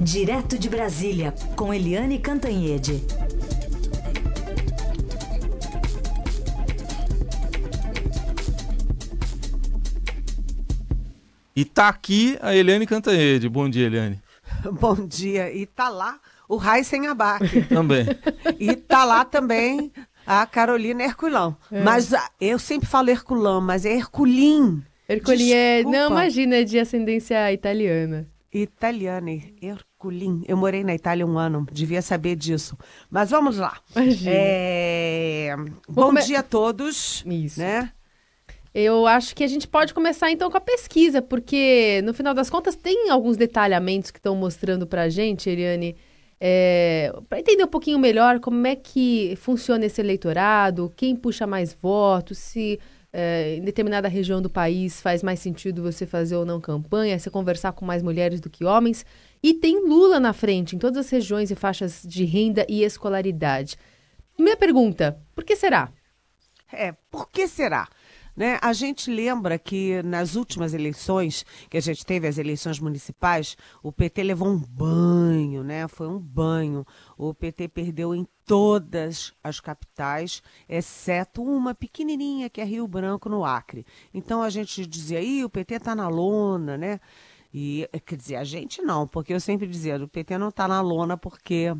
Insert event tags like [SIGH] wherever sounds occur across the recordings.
Direto de Brasília, com Eliane Cantanhede. E tá aqui a Eliane Cantanhede. Bom dia, Eliane. [LAUGHS] Bom dia. E tá lá o Raíssen Abac. [LAUGHS] também. E tá lá também a Carolina Herculão. É. Mas ah, eu sempre falo Herculão, mas é Herculim. Herculim é. Não, imagina, é de ascendência italiana. Italiana, Herculim. Eu morei na Itália um ano, devia saber disso. Mas vamos lá. É... Bom come... dia a todos. Isso. Né? Eu acho que a gente pode começar então com a pesquisa, porque no final das contas tem alguns detalhamentos que estão mostrando para a gente, Eliane, é, para entender um pouquinho melhor como é que funciona esse eleitorado, quem puxa mais votos, se é, em determinada região do país faz mais sentido você fazer ou não campanha, você conversar com mais mulheres do que homens. E tem Lula na frente em todas as regiões e faixas de renda e escolaridade. Minha pergunta: por que será? É, por que será? Né? A gente lembra que nas últimas eleições, que a gente teve as eleições municipais, o PT levou um banho, né? Foi um banho. O PT perdeu em todas as capitais, exceto uma pequenininha que é Rio Branco, no Acre. Então a gente dizia, aí o PT está na lona, né? E, quer dizer, a gente não, porque eu sempre dizia, o PT não está na lona porque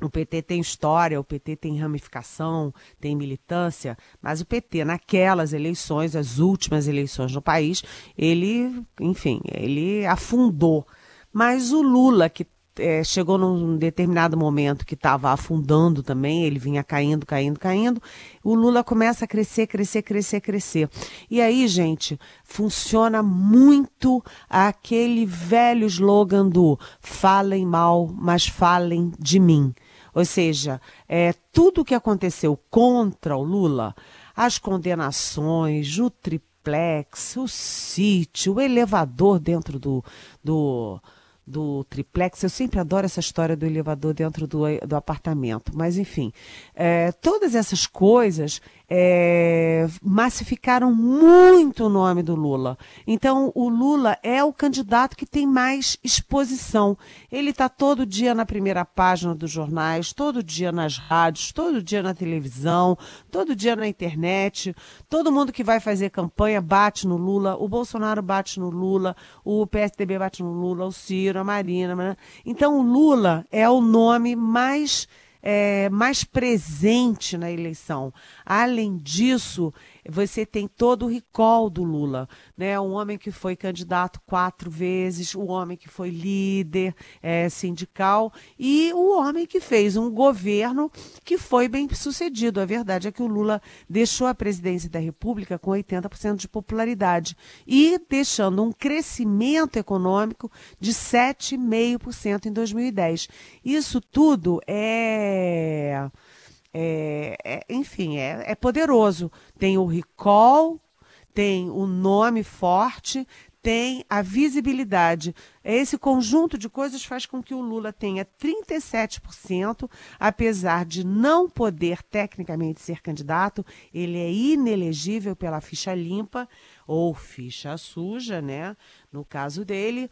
o PT tem história, o PT tem ramificação, tem militância, mas o PT, naquelas eleições, as últimas eleições no país, ele, enfim, ele afundou. Mas o Lula, que é, chegou num determinado momento que estava afundando também, ele vinha caindo, caindo, caindo. O Lula começa a crescer, crescer, crescer, crescer. E aí, gente, funciona muito aquele velho slogan do falem mal, mas falem de mim. Ou seja, é, tudo o que aconteceu contra o Lula, as condenações, o triplex, o sítio, o elevador dentro do, do, do triplex. Eu sempre adoro essa história do elevador dentro do, do apartamento. Mas, enfim, é, todas essas coisas é, massificaram muito o nome do Lula. Então, o Lula é o candidato que tem mais exposição. Ele está todo dia na primeira página dos jornais, todo dia nas rádios, todo dia na televisão, todo dia na internet. Todo mundo que vai fazer campanha bate no Lula, o Bolsonaro bate no Lula, o PSDB bate no Lula, o Ciro, a Marina. Né? Então, o Lula é o nome mais é, mais presente na eleição. Além disso, você tem todo o recall do Lula, né? Um homem que foi candidato quatro vezes, o homem que foi líder é, sindical e o homem que fez um governo que foi bem sucedido. A verdade é que o Lula deixou a presidência da República com 80% de popularidade e deixando um crescimento econômico de 7,5% em 2010. Isso tudo é é, é, enfim, é, é poderoso. Tem o recall, tem o nome forte, tem a visibilidade. Esse conjunto de coisas faz com que o Lula tenha 37%, apesar de não poder tecnicamente ser candidato, ele é inelegível pela ficha limpa ou ficha suja, né? No caso dele,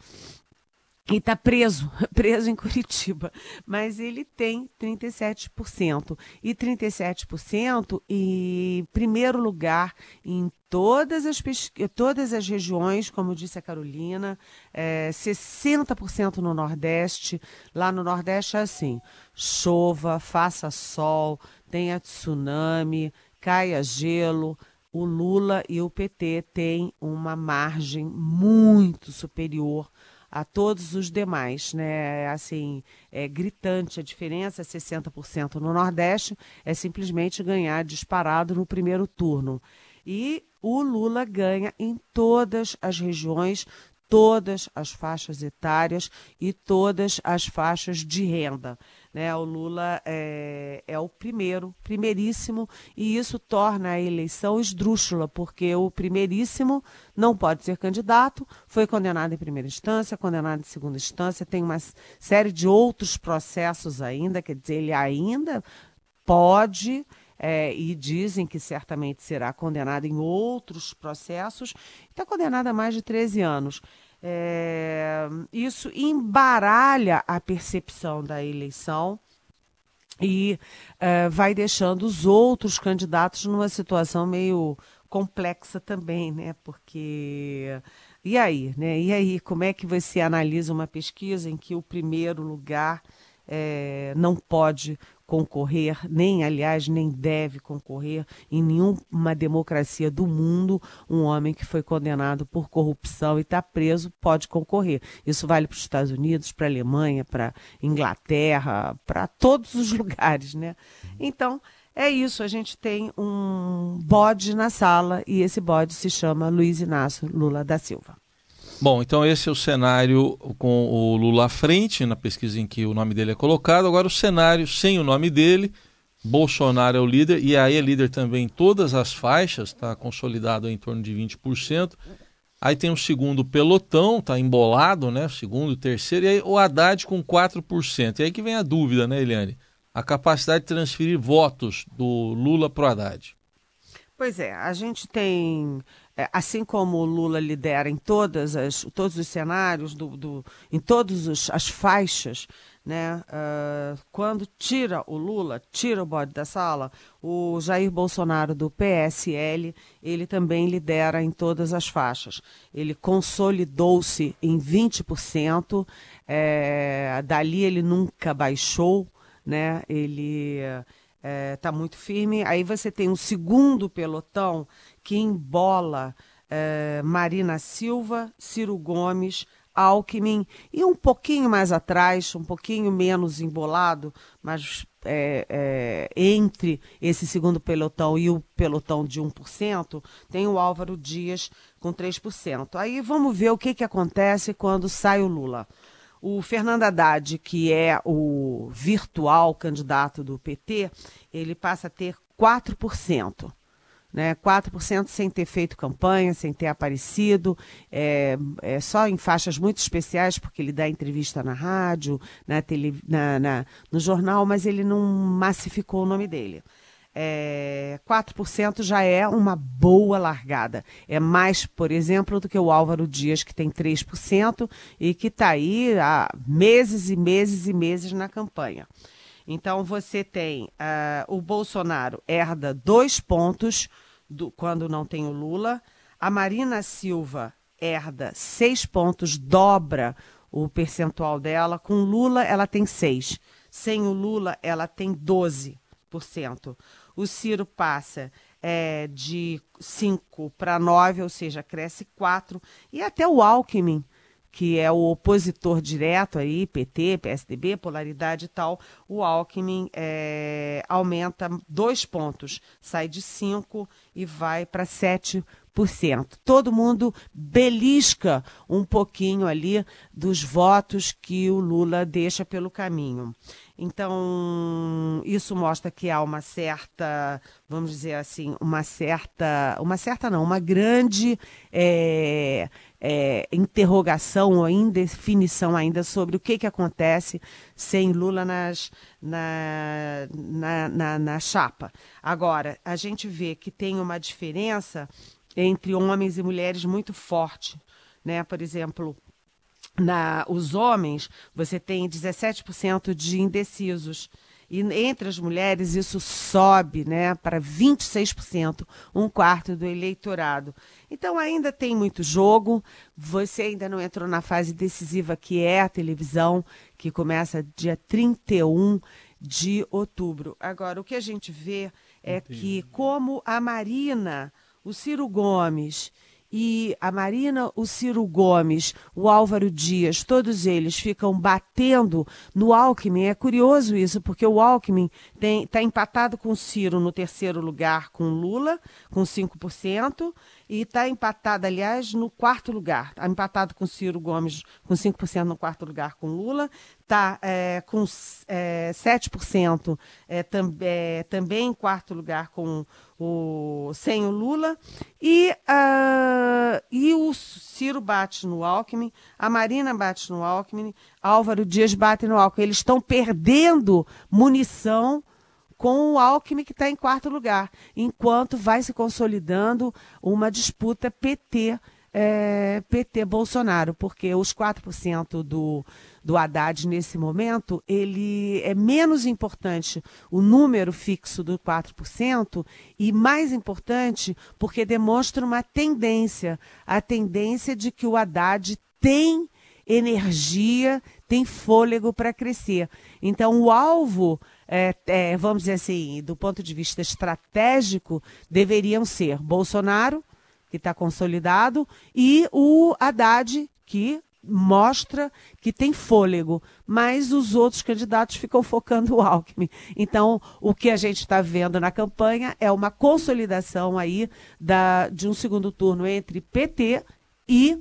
e está preso, [LAUGHS] preso em Curitiba. Mas ele tem 37%. E 37% em primeiro lugar em todas as, todas as regiões, como disse a Carolina, é, 60% no Nordeste. Lá no Nordeste é assim: chova, faça sol, tenha tsunami, caia gelo. O Lula e o PT têm uma margem muito superior a todos os demais, né? Assim, é gritante a diferença, 60% no Nordeste é simplesmente ganhar disparado no primeiro turno. E o Lula ganha em todas as regiões, todas as faixas etárias e todas as faixas de renda. Né? O Lula é, é o primeiro, primeiríssimo, e isso torna a eleição esdrúxula, porque o primeiríssimo não pode ser candidato, foi condenado em primeira instância, condenado em segunda instância, tem uma série de outros processos ainda, quer dizer, ele ainda pode. É, e dizem que certamente será condenado em outros processos, está condenado a mais de 13 anos. É, isso embaralha a percepção da eleição e é, vai deixando os outros candidatos numa situação meio complexa também, né? Porque e aí, né? E aí, como é que você analisa uma pesquisa em que o primeiro lugar é, não pode concorrer, nem, aliás, nem deve concorrer em nenhuma democracia do mundo. Um homem que foi condenado por corrupção e está preso pode concorrer. Isso vale para os Estados Unidos, para a Alemanha, para Inglaterra, para todos os [LAUGHS] lugares, né? Então, é isso, a gente tem um bode na sala e esse bode se chama Luiz Inácio Lula da Silva. Bom, então esse é o cenário com o Lula à frente, na pesquisa em que o nome dele é colocado. Agora o cenário sem o nome dele, Bolsonaro é o líder, e aí é líder também em todas as faixas, está consolidado em torno de 20%. Aí tem o segundo pelotão, está embolado, né? Segundo, terceiro, e aí o Haddad com 4%. E aí que vem a dúvida, né, Eliane? A capacidade de transferir votos do Lula para o Haddad. Pois é, a gente tem assim como o Lula lidera em todas as, todos os cenários, do, do em todas as faixas, né? Uh, quando tira o Lula, tira o bode da sala, o Jair Bolsonaro do PSL, ele também lidera em todas as faixas. Ele consolidou-se em 20%, é, dali ele nunca baixou, né? Ele está é, muito firme. Aí você tem um segundo pelotão que embola é, Marina Silva, Ciro Gomes, Alckmin e um pouquinho mais atrás, um pouquinho menos embolado, mas é, é, entre esse segundo pelotão e o pelotão de 1%, tem o Álvaro Dias com 3%. Aí vamos ver o que, que acontece quando sai o Lula. O Fernando Haddad, que é o virtual candidato do PT, ele passa a ter 4% né? 4% sem ter feito campanha, sem ter aparecido, é, é, só em faixas muito especiais, porque ele dá entrevista na rádio, na tele, na, na, no jornal, mas ele não massificou o nome dele. É, 4% já é uma boa largada. É mais, por exemplo, do que o Álvaro Dias, que tem 3% e que está aí há meses e meses e meses na campanha. Então você tem uh, o Bolsonaro herda dois pontos do, quando não tem o Lula. A Marina Silva herda seis pontos, dobra o percentual dela. Com Lula, ela tem seis. Sem o Lula, ela tem 12%. O Ciro passa é, de 5 para 9, ou seja, cresce 4. E até o Alckmin que é o opositor direto aí, PT, PSDB, polaridade e tal, o Alckmin é, aumenta dois pontos, sai de 5 e vai para 7%. Todo mundo belisca um pouquinho ali dos votos que o Lula deixa pelo caminho. Então, isso mostra que há uma certa, vamos dizer assim, uma certa, uma certa não, uma grande é, é, interrogação ou indefinição ainda sobre o que, que acontece sem Lula nas, na, na, na, na chapa. Agora, a gente vê que tem uma diferença entre homens e mulheres muito forte. Né? Por exemplo, na, os homens, você tem 17% de indecisos. E entre as mulheres isso sobe né, para 26%, um quarto do eleitorado. Então ainda tem muito jogo, você ainda não entrou na fase decisiva que é a televisão, que começa dia 31 de outubro. Agora, o que a gente vê é Entendi. que como a Marina, o Ciro Gomes e a Marina, o Ciro Gomes, o Álvaro Dias, todos eles ficam batendo no Alckmin. É curioso isso, porque o Alckmin está empatado com o Ciro no terceiro lugar com Lula, com 5%, e está empatado, aliás, no quarto lugar. Está empatado com Ciro Gomes com 5% no quarto lugar com Lula. Está é, com é, 7% é, tam, é, também em quarto lugar com o, sem o Lula. E, uh, e o Ciro bate no Alckmin, a Marina bate no Alckmin, Álvaro Dias bate no Alckmin. Eles estão perdendo munição com o Alckmin que está em quarto lugar, enquanto vai se consolidando uma disputa PT é, PT Bolsonaro, porque os 4% do, do Haddad nesse momento, ele é menos importante o número fixo do 4% e mais importante porque demonstra uma tendência, a tendência de que o Haddad tem energia, tem fôlego para crescer. Então, o alvo, é, é, vamos dizer assim, do ponto de vista estratégico, deveriam ser Bolsonaro, que está consolidado, e o Haddad, que mostra que tem fôlego, mas os outros candidatos ficam focando o Alckmin. Então, o que a gente está vendo na campanha é uma consolidação aí da, de um segundo turno entre PT e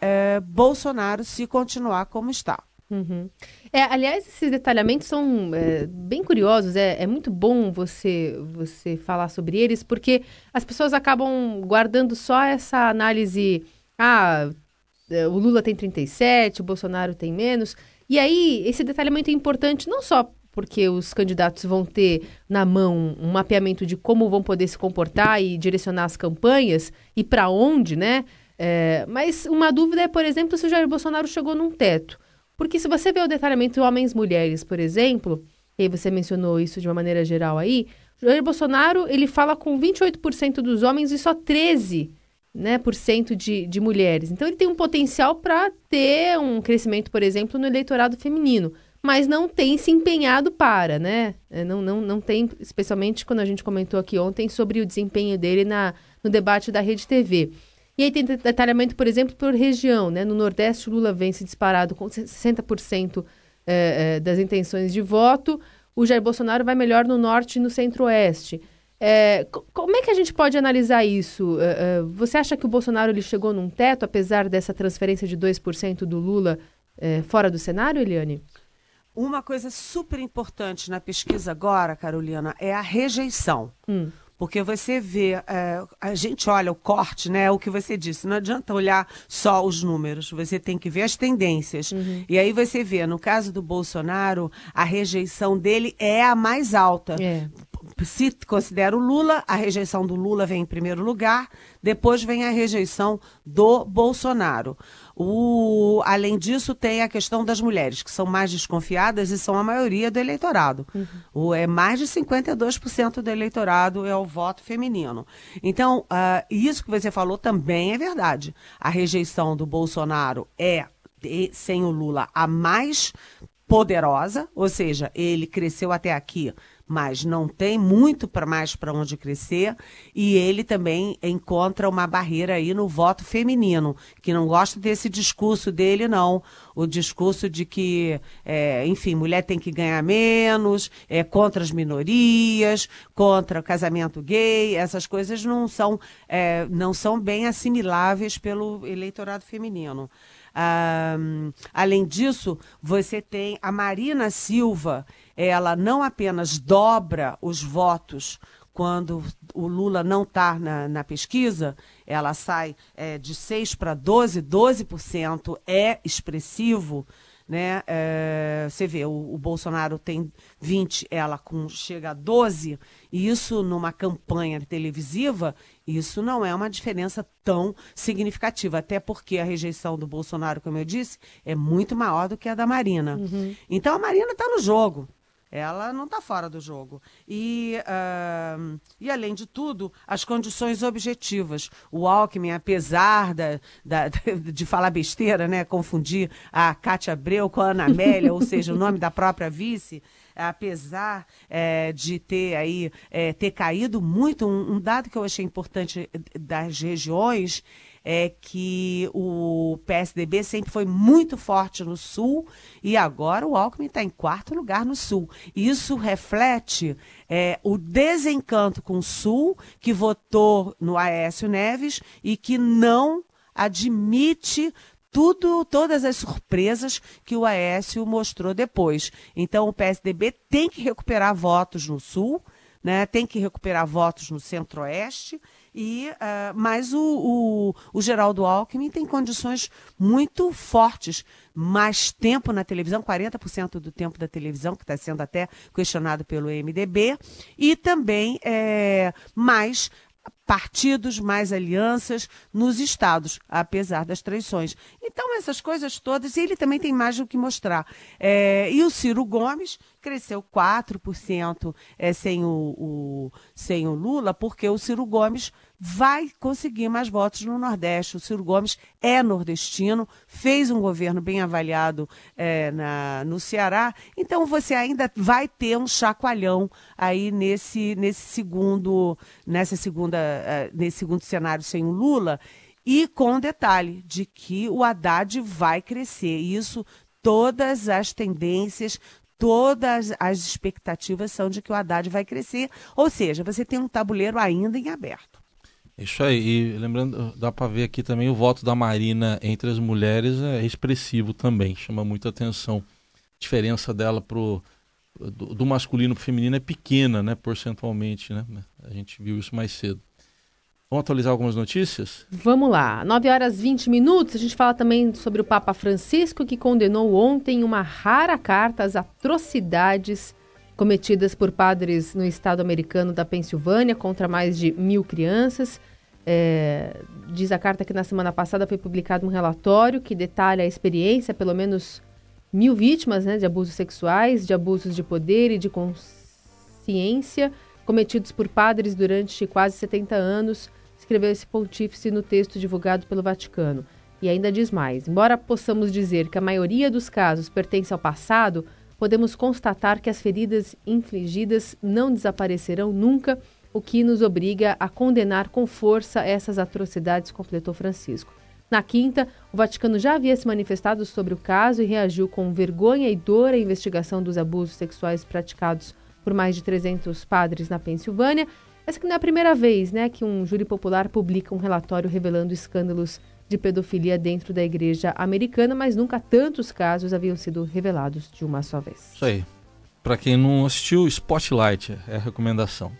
é, Bolsonaro, se continuar como está. Uhum. É, aliás, esses detalhamentos são é, bem curiosos. É, é, muito bom você, você falar sobre eles, porque as pessoas acabam guardando só essa análise. Ah, é, o Lula tem 37, o Bolsonaro tem menos. E aí, esse detalhamento é importante não só porque os candidatos vão ter na mão um mapeamento de como vão poder se comportar e direcionar as campanhas e para onde, né? É, mas uma dúvida é, por exemplo, se o Jair Bolsonaro chegou num teto. Porque se você vê o detalhamento homens mulheres, por exemplo, e você mencionou isso de uma maneira geral aí, Jair Bolsonaro, ele fala com 28% dos homens e só 13% né, por cento de, de mulheres. Então ele tem um potencial para ter um crescimento, por exemplo, no eleitorado feminino, mas não tem se empenhado para, né? É, não, não, não tem, especialmente quando a gente comentou aqui ontem sobre o desempenho dele na, no debate da Rede TV. E aí tem detalhamento, por exemplo, por região. Né? No Nordeste, o Lula vence disparado com 60% é, é, das intenções de voto. O Jair Bolsonaro vai melhor no Norte e no Centro-Oeste. É, como é que a gente pode analisar isso? É, é, você acha que o Bolsonaro ele chegou num teto, apesar dessa transferência de 2% do Lula fora do cenário, Eliane? Uma coisa super importante na pesquisa agora, Carolina, é a rejeição. Hum. Porque você vê, é, a gente olha o corte, né? O que você disse, não adianta olhar só os números, você tem que ver as tendências. Uhum. E aí você vê, no caso do Bolsonaro, a rejeição dele é a mais alta. É se considera o Lula, a rejeição do Lula vem em primeiro lugar, depois vem a rejeição do Bolsonaro. O, além disso, tem a questão das mulheres, que são mais desconfiadas e são a maioria do eleitorado. Uhum. O, é mais de 52% do eleitorado é o voto feminino. Então, uh, isso que você falou também é verdade. A rejeição do Bolsonaro é, sem o Lula, a mais poderosa, ou seja, ele cresceu até aqui mas não tem muito para mais para onde crescer. E ele também encontra uma barreira aí no voto feminino que não gosta desse discurso dele não. O discurso de que é, enfim mulher tem que ganhar menos é contra as minorias contra o casamento gay. Essas coisas não são é, não são bem assimiláveis pelo eleitorado feminino além disso, você tem a Marina Silva, ela não apenas dobra os votos quando o Lula não está na, na, pesquisa, ela sai é, de 6 para 12, 12% é expressivo né? É, você vê, o, o, Bolsonaro tem 20, ela com, chega a 12, e isso numa campanha televisiva, isso não é uma diferença tão significativa, até porque a rejeição do Bolsonaro, como eu disse, é muito maior do que a da Marina. Uhum. Então a Marina está no jogo ela não está fora do jogo. E, uh, e, além de tudo, as condições objetivas. O Alckmin, apesar da, da, [LAUGHS] de falar besteira, né, confundir a Cátia Abreu com a Ana Amélia, ou seja, o nome da própria vice, apesar é, de ter aí é, ter caído muito, um, um dado que eu achei importante das regiões é que o PSDB sempre foi muito forte no Sul e agora o Alckmin está em quarto lugar no Sul. Isso reflete é, o desencanto com o Sul, que votou no Aécio Neves e que não admite tudo, todas as surpresas que o Aécio mostrou depois. Então o PSDB tem que recuperar votos no Sul, né? tem que recuperar votos no Centro-Oeste e, uh, mas o, o, o Geraldo Alckmin tem condições muito fortes. Mais tempo na televisão, 40% do tempo da televisão, que está sendo até questionado pelo MDB, e também é, mais partidos, mais alianças nos estados, apesar das traições. Então, essas coisas todas, ele também tem mais o que mostrar. É, e o Ciro Gomes cresceu 4% é, sem, o, o, sem o Lula, porque o Ciro Gomes vai conseguir mais votos no Nordeste. O Ciro Gomes é nordestino, fez um governo bem avaliado é, na, no Ceará, então você ainda vai ter um chacoalhão aí nesse, nesse segundo, nessa segunda, uh, nesse segundo cenário sem o Lula. E com o detalhe de que o Haddad vai crescer. Isso, todas as tendências, todas as expectativas são de que o Haddad vai crescer. Ou seja, você tem um tabuleiro ainda em aberto. Isso aí, e lembrando, dá para ver aqui também o voto da Marina entre as mulheres é expressivo também, chama muita atenção. A diferença dela pro do, do masculino para feminino é pequena, né, percentualmente, né? A gente viu isso mais cedo. Vamos atualizar algumas notícias? Vamos lá. 9 horas 20 minutos. A gente fala também sobre o Papa Francisco, que condenou ontem uma rara carta às atrocidades cometidas por padres no estado americano da Pensilvânia contra mais de mil crianças. É, diz a carta que na semana passada foi publicado um relatório que detalha a experiência, pelo menos mil vítimas né, de abusos sexuais, de abusos de poder e de consciência cometidos por padres durante quase 70 anos escreveu esse pontífice no texto divulgado pelo Vaticano. E ainda diz mais: embora possamos dizer que a maioria dos casos pertence ao passado, podemos constatar que as feridas infligidas não desaparecerão nunca, o que nos obriga a condenar com força essas atrocidades, completou Francisco. Na quinta, o Vaticano já havia se manifestado sobre o caso e reagiu com vergonha e dor à investigação dos abusos sexuais praticados por mais de 300 padres na Pensilvânia essa que não é a primeira vez né, que um júri popular publica um relatório revelando escândalos de pedofilia dentro da igreja americana, mas nunca tantos casos haviam sido revelados de uma só vez. Isso aí. Para quem não assistiu, Spotlight é a recomendação.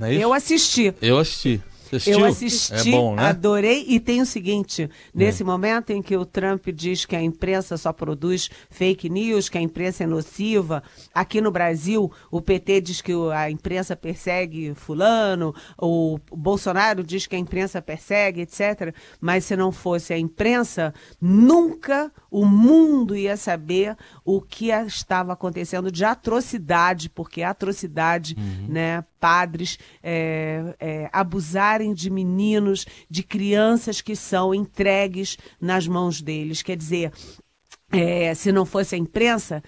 É Eu assisti. Eu assisti. Eu assisti, é bom, né? adorei e tem o seguinte, nesse é. momento em que o Trump diz que a imprensa só produz fake news, que a imprensa é nociva, aqui no Brasil o PT diz que a imprensa persegue fulano, o Bolsonaro diz que a imprensa persegue, etc. Mas se não fosse a imprensa, nunca o mundo ia saber o que estava acontecendo de atrocidade, porque atrocidade, uhum. né, padres é, é, de meninos, de crianças que são entregues nas mãos deles. Quer dizer, é, se não fosse a imprensa,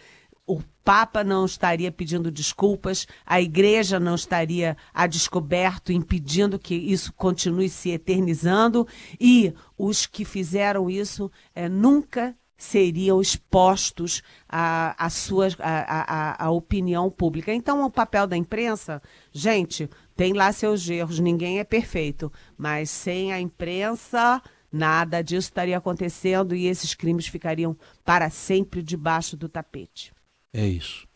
o Papa não estaria pedindo desculpas, a igreja não estaria a descoberto, impedindo que isso continue se eternizando, e os que fizeram isso é, nunca seriam expostos à, à, à, à opinião pública. Então, o papel da imprensa, gente, tem lá seus erros, ninguém é perfeito, mas sem a imprensa, nada disso estaria acontecendo e esses crimes ficariam para sempre debaixo do tapete. É isso.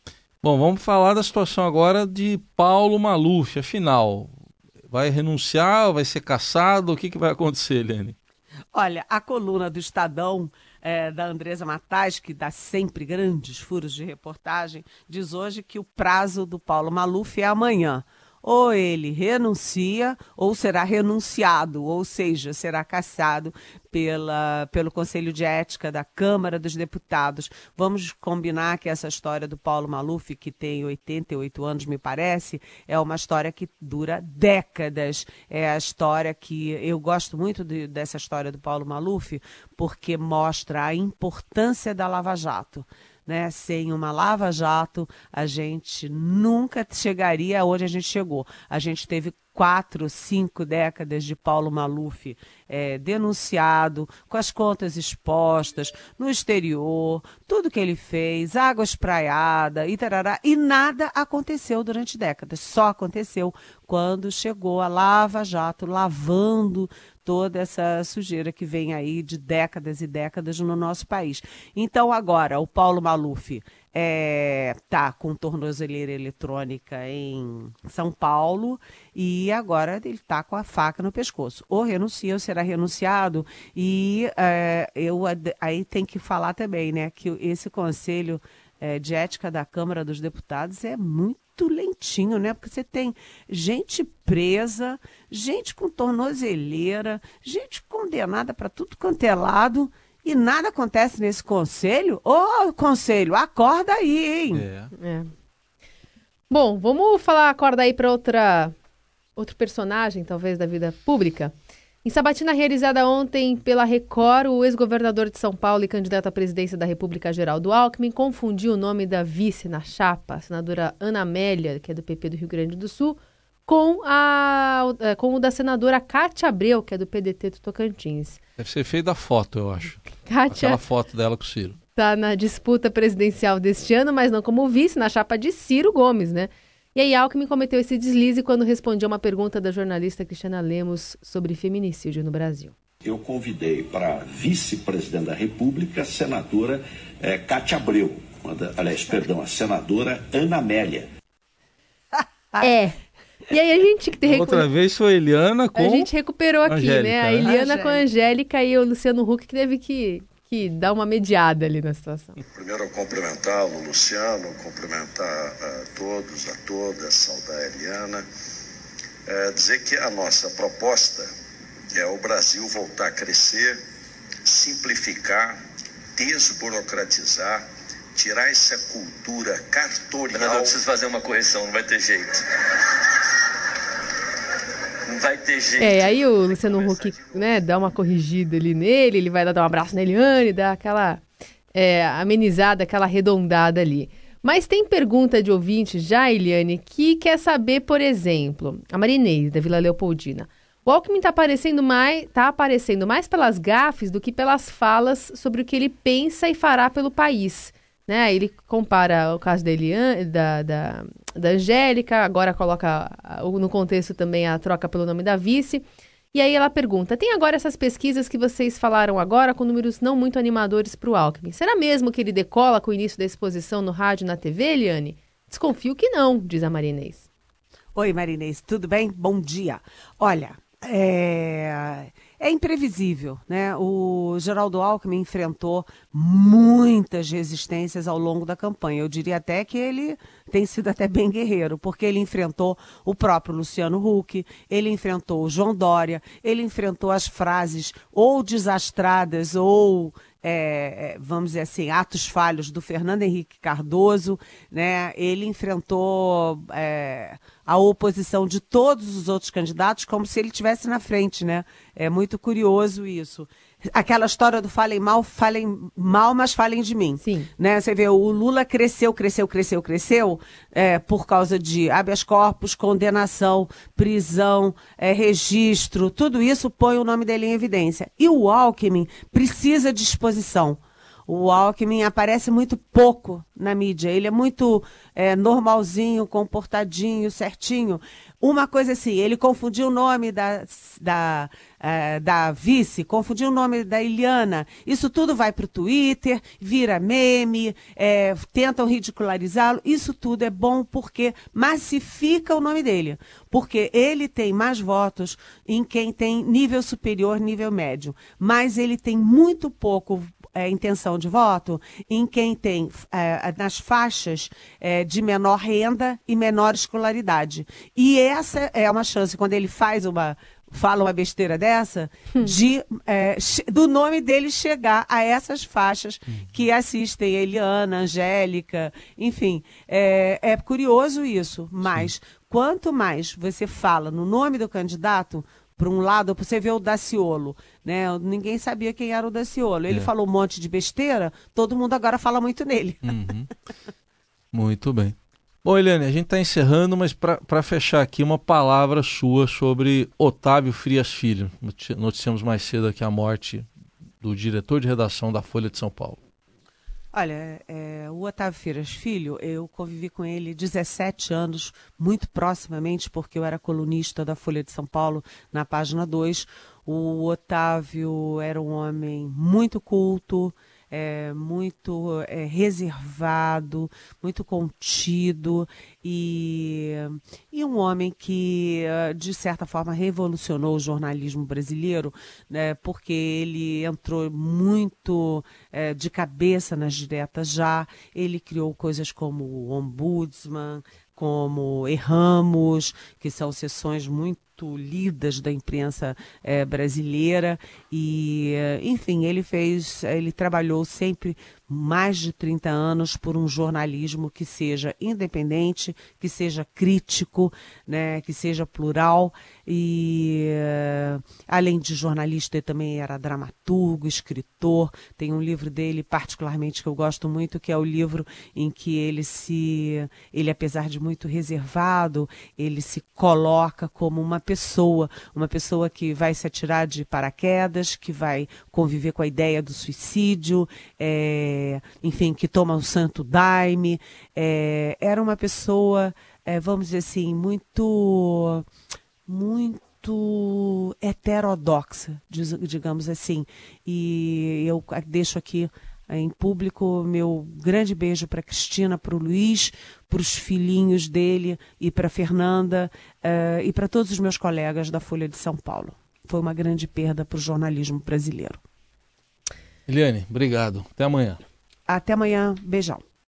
Bom, vamos falar da situação agora de Paulo Maluf. Afinal, vai renunciar, vai ser caçado? O que, que vai acontecer, Helene? Olha, a coluna do Estadão é, da Andresa Matais, que dá sempre grandes furos de reportagem, diz hoje que o prazo do Paulo Maluf é amanhã ou ele renuncia ou será renunciado, ou seja, será cassado pela, pelo Conselho de Ética da Câmara dos Deputados. Vamos combinar que essa história do Paulo Maluf, que tem 88 anos, me parece, é uma história que dura décadas. É a história que eu gosto muito de, dessa história do Paulo Maluf, porque mostra a importância da Lava Jato né? Sem uma lava-jato, a gente nunca chegaria onde a gente chegou. A gente teve quatro, cinco décadas de Paulo Maluf é, denunciado, com as contas expostas, no exterior, tudo que ele fez, água espraiada e tarará, e nada aconteceu durante décadas. Só aconteceu quando chegou a Lava Jato lavando toda essa sujeira que vem aí de décadas e décadas no nosso país. Então, agora, o Paulo Maluf é, tá com tornozeleira eletrônica em São Paulo e agora ele está com a faca no pescoço. Ou renuncia ou será renunciado. E é, eu aí tem que falar também, né, que esse conselho é, de ética da Câmara dos Deputados é muito muito lentinho, né? Porque você tem gente presa, gente com tornozeleira, gente condenada para tudo quanto é lado. E nada acontece nesse conselho? Ô, conselho, acorda aí, hein? É. É. Bom, vamos falar, acorda aí para outra outro personagem, talvez, da vida pública. Em sabatina realizada ontem pela Record, o ex-governador de São Paulo e candidato à presidência da República, Geraldo Alckmin, confundiu o nome da vice na chapa, a senadora Ana Amélia, que é do PP do Rio Grande do Sul, com, a, eh, com o da senadora Cátia Abreu, que é do PDT do Tocantins. Deve ser feito a foto, eu acho. Cátia Aquela foto dela com o Ciro. está na disputa presidencial deste ano, mas não como vice, na chapa de Ciro Gomes, né? E aí Alckmin cometeu esse deslize quando respondeu uma pergunta da jornalista Cristiana Lemos sobre feminicídio no Brasil. Eu convidei para vice-presidente da República a senadora eh, Cátia Abreu, da- aliás, perdão, a senadora Ana Amélia. [LAUGHS] É. E aí a gente que tem Outra vez foi Eliana com. A gente recuperou aqui, Angélica, né? A né? Eliana com a Angélica e o Luciano Huck que teve que, que dar uma mediada ali na situação. Primeiro, eu cumprimentá-lo, Luciano, cumprimentar a todos, a todas, saudar a Eliana. É, dizer que a nossa proposta é o Brasil voltar a crescer, simplificar, desburocratizar, tirar essa cultura cartorial. eu preciso fazer uma correção, não vai ter jeito. Não vai ter jeito. É, aí o Luciano Huck, né, dá uma corrigida ali nele, ele vai lá dar um abraço na Eliane, dá aquela é, amenizada, aquela arredondada ali. Mas tem pergunta de ouvinte já, Eliane, que quer saber, por exemplo, a Marinês, da Vila Leopoldina. O Alckmin está aparecendo, mais, tá aparecendo mais pelas gafes do que pelas falas sobre o que ele pensa e fará pelo país. Né? Ele compara o caso da, Eliane, da, da, da Angélica, agora coloca no contexto também a troca pelo nome da vice. E aí ela pergunta: tem agora essas pesquisas que vocês falaram agora com números não muito animadores para o Alckmin. Será mesmo que ele decola com o início da exposição no rádio e na TV, Eliane? Desconfio que não, diz a Marinês. Oi, Marinês, tudo bem? Bom dia. Olha, é, é imprevisível, né? O Geraldo Alckmin enfrentou muitas resistências ao longo da campanha. Eu diria até que ele tem sido até bem guerreiro, porque ele enfrentou o próprio Luciano Huck, ele enfrentou o João Dória, ele enfrentou as frases ou desastradas ou é, é, vamos dizer assim, atos falhos do Fernando Henrique Cardoso, né? Ele enfrentou é, a oposição de todos os outros candidatos como se ele tivesse na frente, né? É muito curioso isso. Aquela história do falem mal, falem mal, mas falem de mim. Sim. Né? Você vê, o Lula cresceu, cresceu, cresceu, cresceu é, por causa de habeas corpus, condenação, prisão, é, registro, tudo isso põe o nome dele em evidência. E o Alckmin precisa de exposição. O Alckmin aparece muito pouco na mídia. Ele é muito é, normalzinho, comportadinho, certinho. Uma coisa assim, ele confundiu o nome da, da, eh, da vice, confundiu o nome da Eliana. Isso tudo vai para o Twitter, vira meme, eh, tentam ridicularizá-lo. Isso tudo é bom porque massifica o nome dele. Porque ele tem mais votos em quem tem nível superior, nível médio. Mas ele tem muito pouco é, intenção de voto em quem tem é, nas faixas é, de menor renda e menor escolaridade. E essa é uma chance, quando ele faz uma. Fala uma besteira dessa, de é, do nome dele chegar a essas faixas que assistem Eliana, Angélica, enfim. É, é curioso isso, mas quanto mais você fala no nome do candidato, por um lado, você vê o Daciolo, né? Ninguém sabia quem era o Daciolo. Ele É. falou um monte de besteira, todo mundo agora fala muito nele. Uhum. Muito bem. Bom, Eliane, a gente está encerrando, mas para fechar aqui, uma palavra sua sobre Otávio Frias Filho. Noti- Noticiamos mais cedo aqui a morte do diretor de redação da Folha de São Paulo. Olha, é, o Otávio Feiras Filho, eu convivi com ele 17 anos, muito proximamente, porque eu era colunista da Folha de São Paulo, na página 2. O Otávio era um homem muito culto, é, muito é, reservado, muito contido e, e um homem que, eh, de certa forma, revolucionou o jornalismo brasileiro, né, porque ele entrou muito é, de cabeça nas diretas já, ele criou coisas como o Ombudsman, como Erramos, que são sessões muito lidas da imprensa é, brasileira. E enfim ele fez ele trabalhou sempre mais de 30 anos por um jornalismo que seja independente, que seja crítico, né, que seja plural e uh, além de jornalista ele também era dramaturgo, escritor. Tem um livro dele particularmente que eu gosto muito, que é o livro em que ele se ele apesar de muito reservado, ele se coloca como uma pessoa, uma pessoa que vai se atirar de paraquedas, que vai conviver com a ideia do suicídio, é, enfim, que toma o santo daime. É, era uma pessoa, é, vamos dizer assim, muito, muito heterodoxa, digamos assim. E eu deixo aqui em público meu grande beijo para Cristina, para o Luiz, para os filhinhos dele e para Fernanda uh, e para todos os meus colegas da Folha de São Paulo. Foi uma grande perda para o jornalismo brasileiro. Eliane, obrigado. Até amanhã. Até amanhã. Beijão.